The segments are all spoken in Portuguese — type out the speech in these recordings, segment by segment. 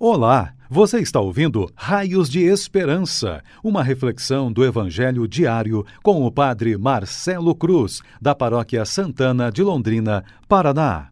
Olá, você está ouvindo Raios de Esperança, uma reflexão do Evangelho diário com o Padre Marcelo Cruz, da Paróquia Santana de Londrina, Paraná.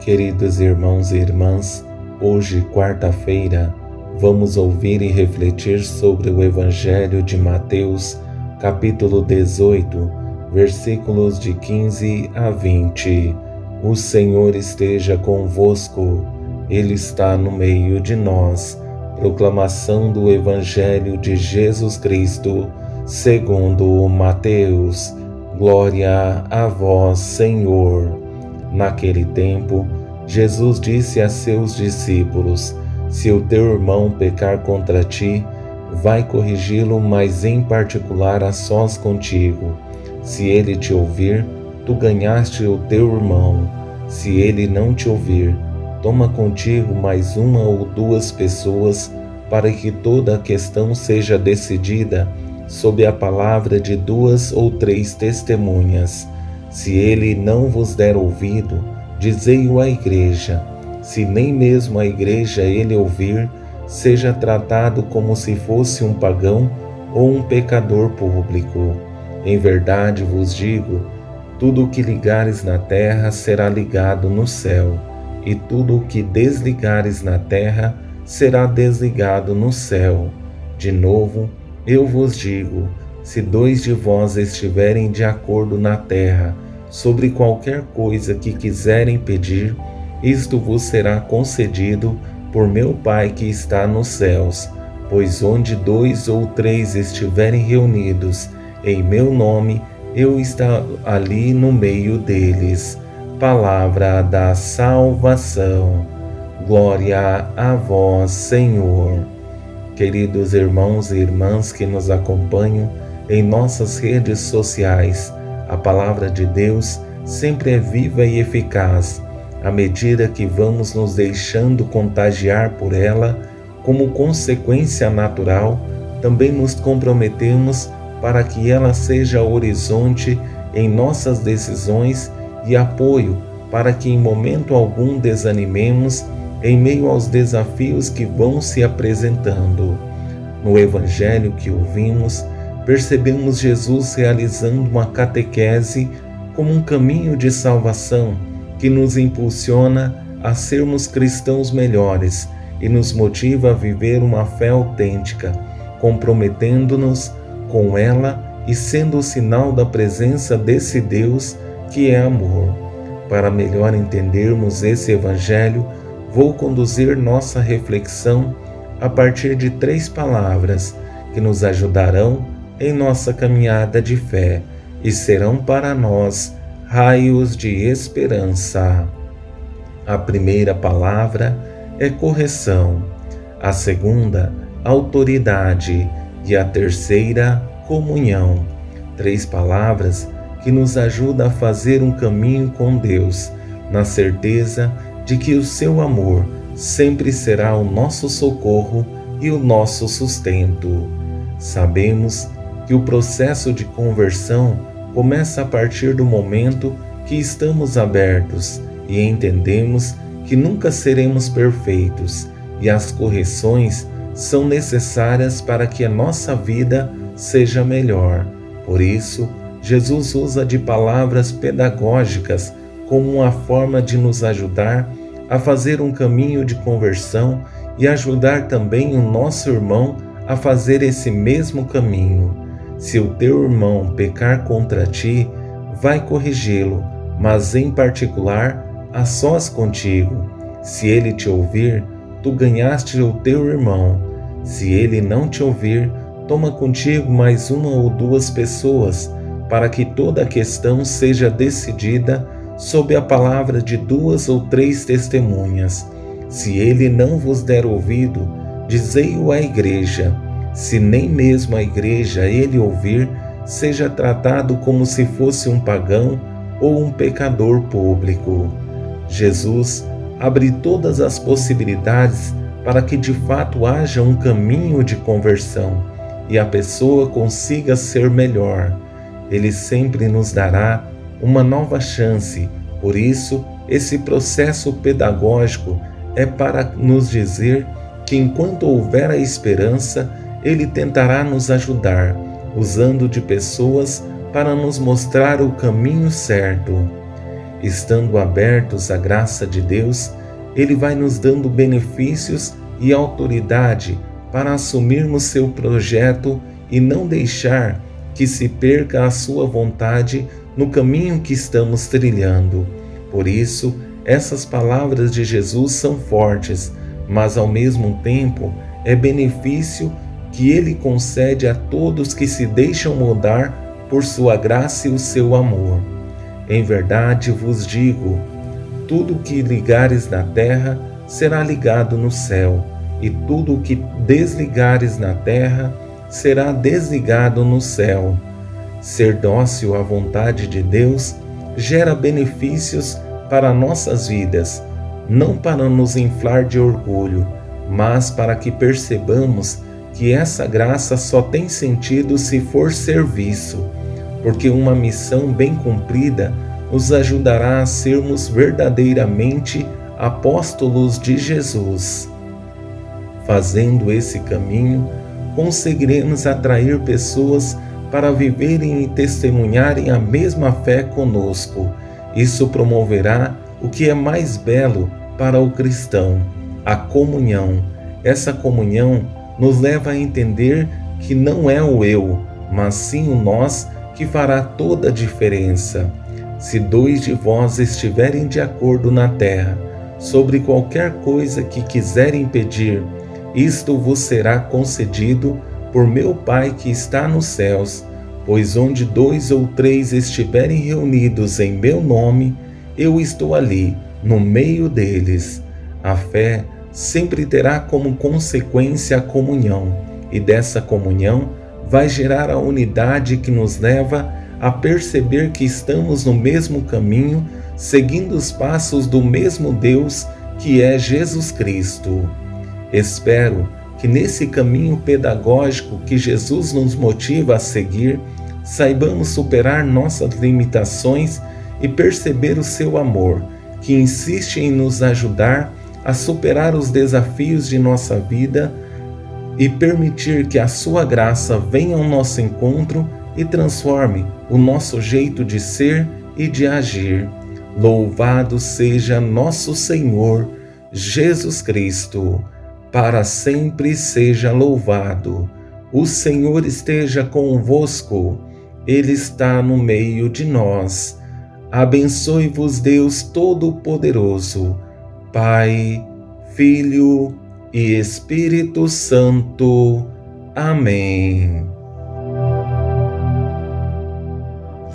Queridos irmãos e irmãs, hoje, quarta-feira, vamos ouvir e refletir sobre o Evangelho de Mateus, capítulo 18, versículos de 15 a 20 o Senhor esteja convosco, Ele está no meio de nós. Proclamação do Evangelho de Jesus Cristo, segundo Mateus. Glória a vós, Senhor. Naquele tempo, Jesus disse a seus discípulos: Se o teu irmão pecar contra ti, vai corrigi-lo, mas em particular a sós contigo. Se ele te ouvir, tu ganhaste o teu irmão. Se ele não te ouvir, toma contigo mais uma ou duas pessoas, para que toda a questão seja decidida sob a palavra de duas ou três testemunhas. Se ele não vos der ouvido, dizei-o à igreja. Se nem mesmo a igreja ele ouvir, seja tratado como se fosse um pagão ou um pecador público. Em verdade vos digo, tudo o que ligares na terra será ligado no céu, e tudo o que desligares na terra será desligado no céu. De novo, eu vos digo: se dois de vós estiverem de acordo na terra sobre qualquer coisa que quiserem pedir, isto vos será concedido por meu Pai que está nos céus. Pois onde dois ou três estiverem reunidos em meu nome, eu estou ali no meio deles. Palavra da salvação. Glória a vós, Senhor. Queridos irmãos e irmãs que nos acompanham em nossas redes sociais, a palavra de Deus sempre é viva e eficaz. À medida que vamos nos deixando contagiar por ela, como consequência natural, também nos comprometemos para que ela seja horizonte em nossas decisões e apoio para que em momento algum desanimemos em meio aos desafios que vão se apresentando. No Evangelho que ouvimos, percebemos Jesus realizando uma catequese como um caminho de salvação que nos impulsiona a sermos cristãos melhores e nos motiva a viver uma fé autêntica, comprometendo-nos com ela e sendo o sinal da presença desse Deus que é amor. Para melhor entendermos esse Evangelho, vou conduzir nossa reflexão a partir de três palavras que nos ajudarão em nossa caminhada de fé e serão para nós raios de esperança. A primeira palavra é correção, a segunda, autoridade e a terceira, comunhão. Três palavras que nos ajudam a fazer um caminho com Deus, na certeza de que o seu amor sempre será o nosso socorro e o nosso sustento. Sabemos que o processo de conversão começa a partir do momento que estamos abertos e entendemos que nunca seremos perfeitos e as correções são necessárias para que a nossa vida seja melhor. Por isso, Jesus usa de palavras pedagógicas como uma forma de nos ajudar a fazer um caminho de conversão e ajudar também o nosso irmão a fazer esse mesmo caminho. Se o teu irmão pecar contra ti, vai corrigi-lo, mas em particular a sós contigo. Se ele te ouvir, tu ganhaste o teu irmão. Se ele não te ouvir, toma contigo mais uma ou duas pessoas, para que toda a questão seja decidida sob a palavra de duas ou três testemunhas. Se ele não vos der ouvido, dizei-o à igreja. Se nem mesmo a igreja ele ouvir, seja tratado como se fosse um pagão ou um pecador público. Jesus abre todas as possibilidades para que de fato haja um caminho de conversão e a pessoa consiga ser melhor. Ele sempre nos dará uma nova chance, por isso, esse processo pedagógico é para nos dizer que enquanto houver a esperança, Ele tentará nos ajudar, usando de pessoas para nos mostrar o caminho certo. Estando abertos à graça de Deus, Ele vai nos dando benefícios e autoridade para assumirmos seu projeto e não deixar que se perca a sua vontade no caminho que estamos trilhando. Por isso, essas palavras de Jesus são fortes, mas ao mesmo tempo é benefício que ele concede a todos que se deixam mudar por sua graça e o seu amor. Em verdade vos digo: tudo que ligares na terra será ligado no céu, e tudo o que desligares na terra será desligado no céu. Ser dócil à vontade de Deus gera benefícios para nossas vidas, não para nos inflar de orgulho, mas para que percebamos que essa graça só tem sentido se for serviço, porque uma missão bem cumprida nos ajudará a sermos verdadeiramente apóstolos de Jesus. Fazendo esse caminho, conseguiremos atrair pessoas para viverem e testemunharem a mesma fé conosco. Isso promoverá o que é mais belo para o cristão, a comunhão. Essa comunhão nos leva a entender que não é o eu, mas sim o nós que fará toda a diferença. Se dois de vós estiverem de acordo na terra sobre qualquer coisa que quiserem pedir, isto vos será concedido por meu Pai que está nos céus. Pois onde dois ou três estiverem reunidos em meu nome, eu estou ali, no meio deles. A fé sempre terá como consequência a comunhão, e dessa comunhão vai gerar a unidade que nos leva a perceber que estamos no mesmo caminho, seguindo os passos do mesmo Deus que é Jesus Cristo. Espero que nesse caminho pedagógico que Jesus nos motiva a seguir, saibamos superar nossas limitações e perceber o seu amor, que insiste em nos ajudar a superar os desafios de nossa vida e permitir que a sua graça venha ao nosso encontro e transforme o nosso jeito de ser e de agir. Louvado seja nosso Senhor Jesus Cristo, para sempre seja louvado. O Senhor esteja convosco, Ele está no meio de nós. Abençoe-vos, Deus Todo-Poderoso, Pai, Filho e Espírito Santo. Amém.